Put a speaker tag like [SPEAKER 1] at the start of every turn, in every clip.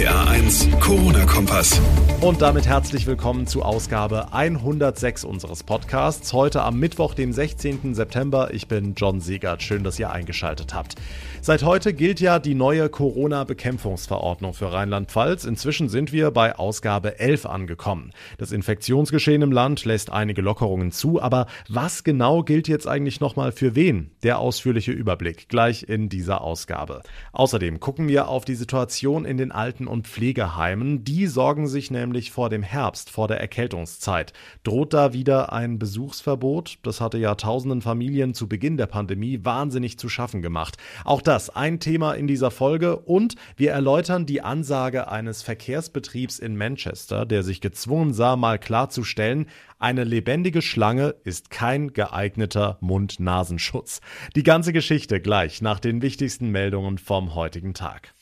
[SPEAKER 1] RPA 1, Corona-Kompass.
[SPEAKER 2] Und damit herzlich willkommen zu Ausgabe 106 unseres Podcasts. Heute am Mittwoch, dem 16. September. Ich bin John Siegert. Schön, dass ihr eingeschaltet habt. Seit heute gilt ja die neue Corona-Bekämpfungsverordnung für Rheinland-Pfalz. Inzwischen sind wir bei Ausgabe 11 angekommen. Das Infektionsgeschehen im Land lässt einige Lockerungen zu. Aber was genau gilt jetzt eigentlich nochmal für wen? Der ausführliche Überblick gleich in dieser Ausgabe. Außerdem gucken wir auf die Situation in den Alten- und Pflegeheimen. Die sorgen sich nämlich vor dem Herbst, vor der Erkältungszeit. Droht da wieder ein Besuchsverbot? Das hatte ja tausenden Familien zu Beginn der Pandemie wahnsinnig zu schaffen gemacht. Auch das ein Thema in dieser Folge und wir erläutern die Ansage eines Verkehrsbetriebs in Manchester, der sich gezwungen sah, mal klarzustellen, eine lebendige Schlange ist kein geeigneter Mund-Nasenschutz. Die ganze Geschichte gleich nach den wichtigsten Meldungen vom heutigen Tag.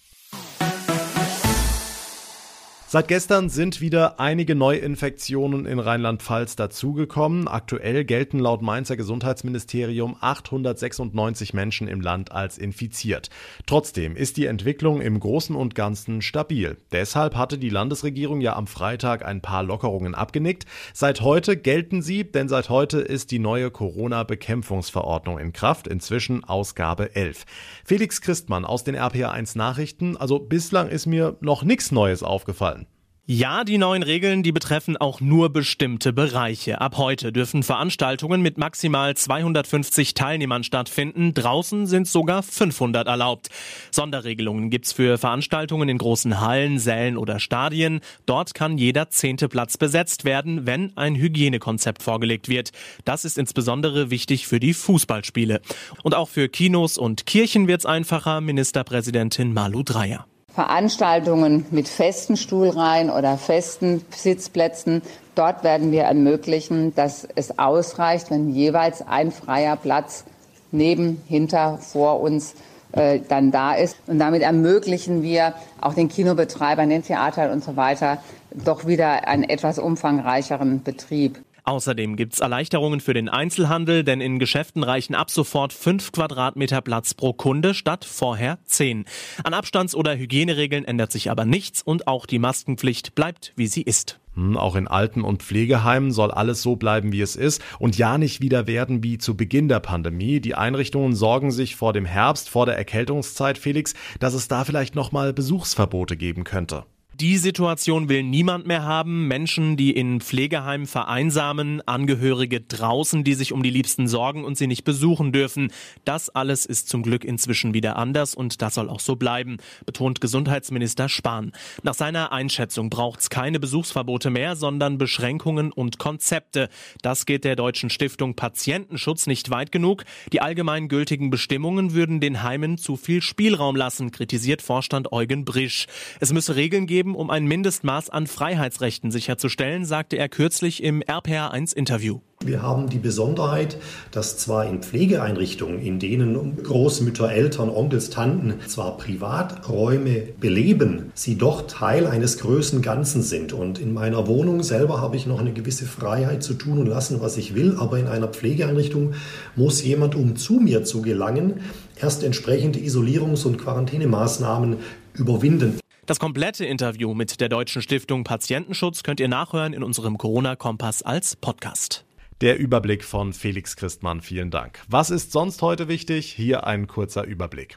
[SPEAKER 2] Seit gestern sind wieder einige Neuinfektionen in Rheinland-Pfalz dazugekommen. Aktuell gelten laut Mainzer Gesundheitsministerium 896 Menschen im Land als infiziert. Trotzdem ist die Entwicklung im Großen und Ganzen stabil. Deshalb hatte die Landesregierung ja am Freitag ein paar Lockerungen abgenickt. Seit heute gelten sie, denn seit heute ist die neue Corona-Bekämpfungsverordnung in Kraft, inzwischen Ausgabe 11. Felix Christmann aus den RPA1 Nachrichten. Also bislang ist mir noch nichts Neues aufgefallen.
[SPEAKER 3] Ja, die neuen Regeln, die betreffen auch nur bestimmte Bereiche. Ab heute dürfen Veranstaltungen mit maximal 250 Teilnehmern stattfinden. Draußen sind sogar 500 erlaubt. Sonderregelungen gibt's für Veranstaltungen in großen Hallen, Sälen oder Stadien. Dort kann jeder zehnte Platz besetzt werden, wenn ein Hygienekonzept vorgelegt wird. Das ist insbesondere wichtig für die Fußballspiele. Und auch für Kinos und Kirchen wird's einfacher, Ministerpräsidentin Malu Dreyer.
[SPEAKER 4] Veranstaltungen mit festen Stuhlreihen oder festen Sitzplätzen. Dort werden wir ermöglichen, dass es ausreicht, wenn jeweils ein freier Platz neben, hinter, vor uns äh, dann da ist. Und damit ermöglichen wir auch den Kinobetreibern, den Theatern und so weiter doch wieder einen etwas umfangreicheren Betrieb.
[SPEAKER 3] Außerdem gibt's Erleichterungen für den Einzelhandel, denn in Geschäften reichen ab sofort fünf Quadratmeter Platz pro Kunde statt vorher zehn. An Abstands- oder Hygieneregeln ändert sich aber nichts und auch die Maskenpflicht bleibt, wie sie ist.
[SPEAKER 2] Hm, auch in Alten- und Pflegeheimen soll alles so bleiben, wie es ist und ja nicht wieder werden wie zu Beginn der Pandemie. Die Einrichtungen sorgen sich vor dem Herbst, vor der Erkältungszeit, Felix, dass es da vielleicht nochmal Besuchsverbote geben könnte.
[SPEAKER 3] Die Situation will niemand mehr haben. Menschen, die in Pflegeheimen vereinsamen, Angehörige draußen, die sich um die Liebsten sorgen und sie nicht besuchen dürfen. Das alles ist zum Glück inzwischen wieder anders und das soll auch so bleiben, betont Gesundheitsminister Spahn. Nach seiner Einschätzung braucht es keine Besuchsverbote mehr, sondern Beschränkungen und Konzepte. Das geht der deutschen Stiftung Patientenschutz nicht weit genug. Die allgemeingültigen Bestimmungen würden den Heimen zu viel Spielraum lassen, kritisiert Vorstand Eugen Brisch. Es müsse Regeln geben, geben, um ein Mindestmaß an Freiheitsrechten sicherzustellen, sagte er kürzlich im RPR1 Interview.
[SPEAKER 5] Wir haben die Besonderheit, dass zwar in Pflegeeinrichtungen, in denen Großmütter, Eltern, Onkels, Tanten zwar Privaträume beleben, sie doch Teil eines größeren Ganzen sind. Und in meiner Wohnung selber habe ich noch eine gewisse Freiheit zu tun und lassen, was ich will. Aber in einer Pflegeeinrichtung muss jemand, um zu mir zu gelangen, erst entsprechende Isolierungs- und Quarantänemaßnahmen überwinden.
[SPEAKER 3] Das komplette Interview mit der Deutschen Stiftung Patientenschutz könnt ihr nachhören in unserem Corona-Kompass als Podcast.
[SPEAKER 2] Der Überblick von Felix Christmann, vielen Dank. Was ist sonst heute wichtig? Hier ein kurzer Überblick.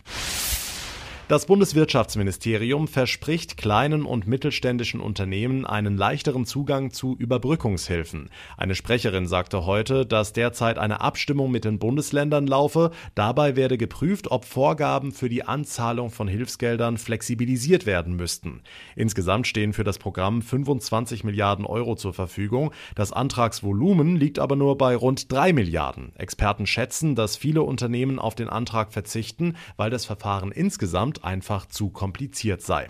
[SPEAKER 2] Das Bundeswirtschaftsministerium verspricht kleinen und mittelständischen Unternehmen einen leichteren Zugang zu Überbrückungshilfen. Eine Sprecherin sagte heute, dass derzeit eine Abstimmung mit den Bundesländern laufe. Dabei werde geprüft, ob Vorgaben für die Anzahlung von Hilfsgeldern flexibilisiert werden müssten. Insgesamt stehen für das Programm 25 Milliarden Euro zur Verfügung. Das Antragsvolumen liegt aber nur bei rund 3 Milliarden. Experten schätzen, dass viele Unternehmen auf den Antrag verzichten, weil das Verfahren insgesamt einfach zu kompliziert sei.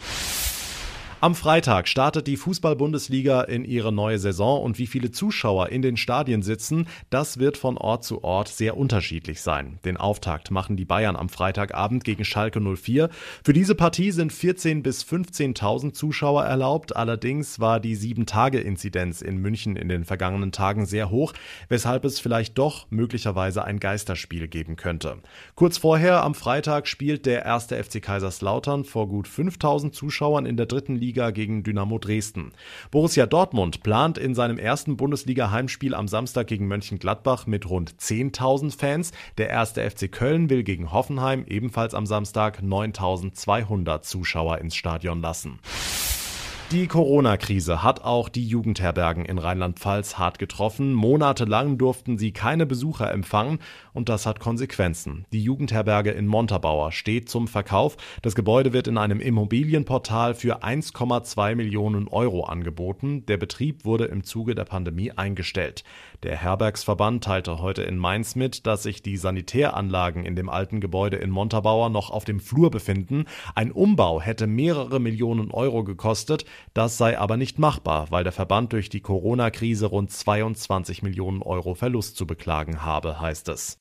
[SPEAKER 6] Am Freitag startet die Fußball-Bundesliga in ihre neue Saison und wie viele Zuschauer in den Stadien sitzen, das wird von Ort zu Ort sehr unterschiedlich sein. Den Auftakt machen die Bayern am Freitagabend gegen Schalke 04. Für diese Partie sind 14.000 bis 15.000 Zuschauer erlaubt. Allerdings war die 7-Tage-Inzidenz in München in den vergangenen Tagen sehr hoch, weshalb es vielleicht doch möglicherweise ein Geisterspiel geben könnte. Kurz vorher am Freitag spielt der erste FC Kaiserslautern vor gut 5.000 Zuschauern in der dritten Liga Bundesliga gegen Dynamo Dresden. Borussia Dortmund plant in seinem ersten Bundesliga-Heimspiel am Samstag gegen Mönchengladbach mit rund 10.000 Fans. Der erste FC Köln will gegen Hoffenheim ebenfalls am Samstag 9.200 Zuschauer ins Stadion lassen. Die Corona-Krise hat auch die Jugendherbergen in Rheinland-Pfalz hart getroffen. Monatelang durften sie keine Besucher empfangen und das hat Konsequenzen. Die Jugendherberge in Montabaur steht zum Verkauf. Das Gebäude wird in einem Immobilienportal für 1,2 Millionen Euro angeboten. Der Betrieb wurde im Zuge der Pandemie eingestellt. Der Herbergsverband teilte heute in Mainz mit, dass sich die Sanitäranlagen in dem alten Gebäude in Montabaur noch auf dem Flur befinden. Ein Umbau hätte mehrere Millionen Euro gekostet. Das sei aber nicht machbar, weil der Verband durch die Corona-Krise rund 22 Millionen Euro Verlust zu beklagen habe, heißt es.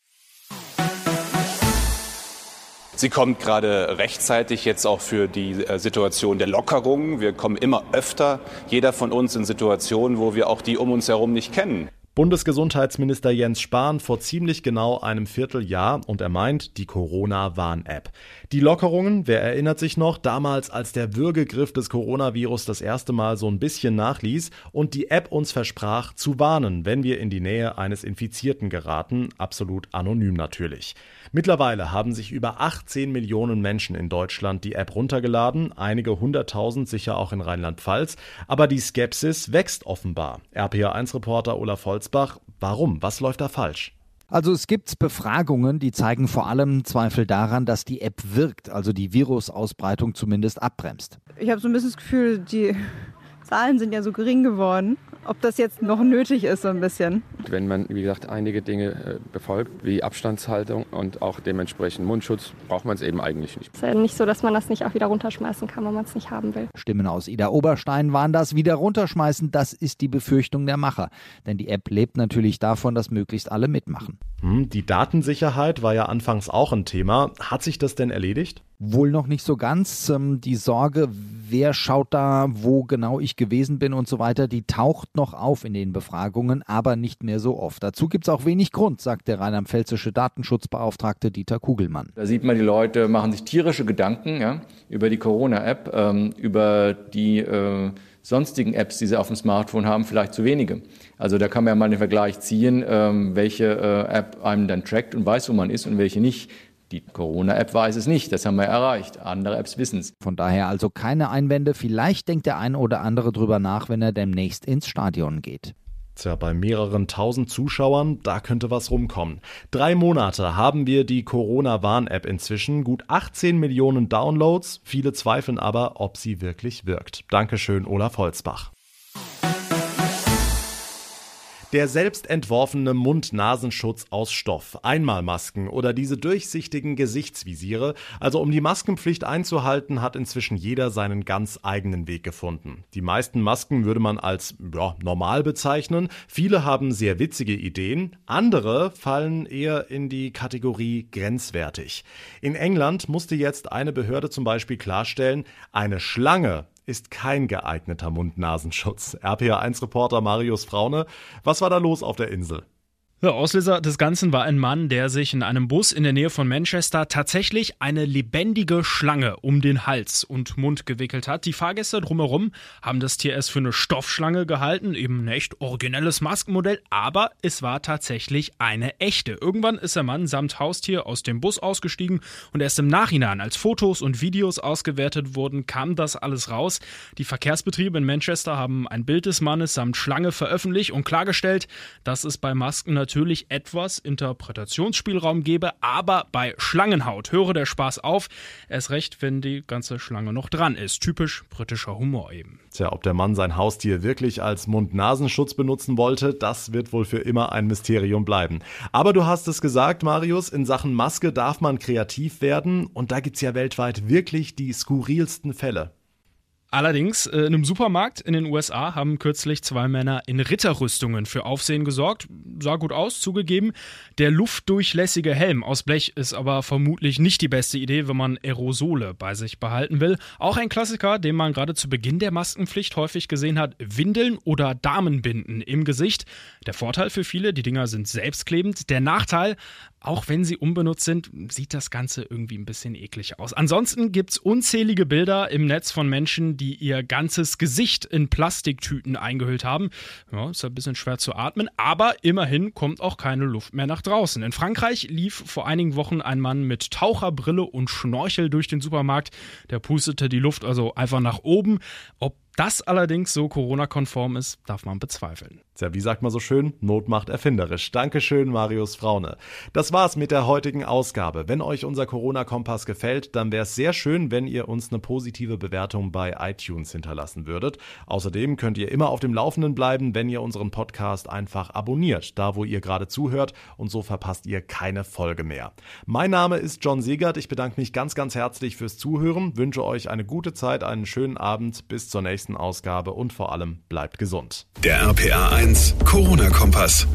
[SPEAKER 7] Sie kommt gerade rechtzeitig jetzt auch für die äh, Situation der Lockerung. Wir kommen immer öfter, jeder von uns in Situationen, wo wir auch die um uns herum nicht kennen.
[SPEAKER 6] Bundesgesundheitsminister Jens Spahn vor ziemlich genau einem Vierteljahr und er meint die Corona-Warn-App. Die Lockerungen, wer erinnert sich noch, damals als der Würgegriff des Coronavirus das erste Mal so ein bisschen nachließ und die App uns versprach zu warnen, wenn wir in die Nähe eines Infizierten geraten, absolut anonym natürlich. Mittlerweile haben sich über 18 Millionen Menschen in Deutschland die App runtergeladen, einige hunderttausend sicher auch in Rheinland-Pfalz, aber die Skepsis wächst offenbar. RPA1-Reporter Olaf Holzbach, warum? Was läuft da falsch?
[SPEAKER 8] Also es gibt Befragungen, die zeigen vor allem Zweifel daran, dass die App wirkt, also die Virusausbreitung zumindest abbremst.
[SPEAKER 9] Ich habe so ein bisschen das Gefühl, die Zahlen sind ja so gering geworden ob das jetzt noch nötig ist, so ein bisschen.
[SPEAKER 10] Wenn man, wie gesagt, einige Dinge äh, befolgt, wie Abstandshaltung und auch dementsprechend Mundschutz, braucht man es eben eigentlich nicht.
[SPEAKER 11] Es ist ja nicht so, dass man das nicht auch wieder runterschmeißen kann, wenn man es nicht haben will.
[SPEAKER 8] Stimmen aus Ida Oberstein waren das wieder runterschmeißen. Das ist die Befürchtung der Macher. Denn die App lebt natürlich davon, dass möglichst alle mitmachen.
[SPEAKER 6] Hm, die Datensicherheit war ja anfangs auch ein Thema. Hat sich das denn erledigt?
[SPEAKER 8] Wohl noch nicht so ganz. Ähm, die Sorge, wer schaut da, wo genau ich gewesen bin und so weiter, die taucht noch auf in den Befragungen, aber nicht mehr so oft. Dazu gibt es auch wenig Grund, sagt der rheinland-pfälzische Datenschutzbeauftragte Dieter Kugelmann.
[SPEAKER 12] Da sieht man, die Leute machen sich tierische Gedanken ja, über die Corona-App, ähm, über die äh, sonstigen Apps, die sie auf dem Smartphone haben, vielleicht zu wenige. Also da kann man ja mal den Vergleich ziehen, ähm, welche äh, App einem dann trackt und weiß, wo man ist und welche nicht. Die Corona-App weiß es nicht, das haben wir erreicht. Andere Apps wissen es.
[SPEAKER 8] Von daher also keine Einwände. Vielleicht denkt der eine oder andere drüber nach, wenn er demnächst ins Stadion geht.
[SPEAKER 6] Tja, bei mehreren tausend Zuschauern, da könnte was rumkommen. Drei Monate haben wir die Corona-Warn-App inzwischen, gut 18 Millionen Downloads. Viele zweifeln aber, ob sie wirklich wirkt. Dankeschön, Olaf Holzbach. Der selbst entworfene Mund-Nasenschutz aus Stoff, Einmalmasken oder diese durchsichtigen Gesichtsvisiere, also um die Maskenpflicht einzuhalten, hat inzwischen jeder seinen ganz eigenen Weg gefunden. Die meisten Masken würde man als ja, normal bezeichnen, viele haben sehr witzige Ideen, andere fallen eher in die Kategorie grenzwertig. In England musste jetzt eine Behörde zum Beispiel klarstellen, eine Schlange ist kein geeigneter Mund-Nasenschutz. RPA1-Reporter Marius Fraune, was war da los auf der Insel?
[SPEAKER 13] Der Auslöser des Ganzen war ein Mann, der sich in einem Bus in der Nähe von Manchester tatsächlich eine lebendige Schlange um den Hals und Mund gewickelt hat. Die Fahrgäste drumherum haben das Tier erst für eine Stoffschlange gehalten, eben ein echt originelles Maskenmodell, aber es war tatsächlich eine echte. Irgendwann ist der Mann samt Haustier aus dem Bus ausgestiegen und erst im Nachhinein, als Fotos und Videos ausgewertet wurden, kam das alles raus. Die Verkehrsbetriebe in Manchester haben ein Bild des Mannes samt Schlange veröffentlicht und klargestellt, dass es bei Masken natürlich natürlich etwas Interpretationsspielraum gebe, aber bei Schlangenhaut höre der Spaß auf. Erst recht, wenn die ganze Schlange noch dran ist. Typisch britischer Humor eben.
[SPEAKER 6] Tja, ob der Mann sein Haustier wirklich als Mund-Nasenschutz benutzen wollte, das wird wohl für immer ein Mysterium bleiben. Aber du hast es gesagt, Marius, in Sachen Maske darf man kreativ werden und da gibt es ja weltweit wirklich die skurrilsten Fälle.
[SPEAKER 13] Allerdings, äh, in einem Supermarkt in den USA haben kürzlich zwei Männer in Ritterrüstungen für Aufsehen gesorgt. Sah gut aus, zugegeben. Der luftdurchlässige Helm aus Blech ist aber vermutlich nicht die beste Idee, wenn man Aerosole bei sich behalten will. Auch ein Klassiker, den man gerade zu Beginn der Maskenpflicht häufig gesehen hat: Windeln oder Damenbinden im Gesicht. Der Vorteil für viele, die Dinger sind selbstklebend. Der Nachteil, auch wenn sie unbenutzt sind, sieht das Ganze irgendwie ein bisschen eklig aus. Ansonsten gibt es unzählige Bilder im Netz von Menschen, die ihr ganzes Gesicht in Plastiktüten eingehüllt haben. Ja, ist ein bisschen schwer zu atmen, aber immerhin kommt auch keine Luft mehr nach draußen. In Frankreich lief vor einigen Wochen ein Mann mit Taucherbrille und Schnorchel durch den Supermarkt. Der pustete die Luft also einfach nach oben. Ob das allerdings so Corona-konform ist, darf man bezweifeln.
[SPEAKER 6] Ja, wie sagt man so schön? Not macht erfinderisch. Dankeschön, Marius Fraune. Das war's mit der heutigen Ausgabe. Wenn euch unser Corona-Kompass gefällt, dann wäre es sehr schön, wenn ihr uns eine positive Bewertung bei iTunes hinterlassen würdet. Außerdem könnt ihr immer auf dem Laufenden bleiben, wenn ihr unseren Podcast einfach abonniert, da wo ihr gerade zuhört und so verpasst ihr keine Folge mehr. Mein Name ist John Siegert. Ich bedanke mich ganz, ganz herzlich fürs Zuhören, wünsche euch eine gute Zeit, einen schönen Abend, bis zur nächsten Ausgabe und vor allem bleibt gesund.
[SPEAKER 1] Der RPA 1 Corona-Kompass.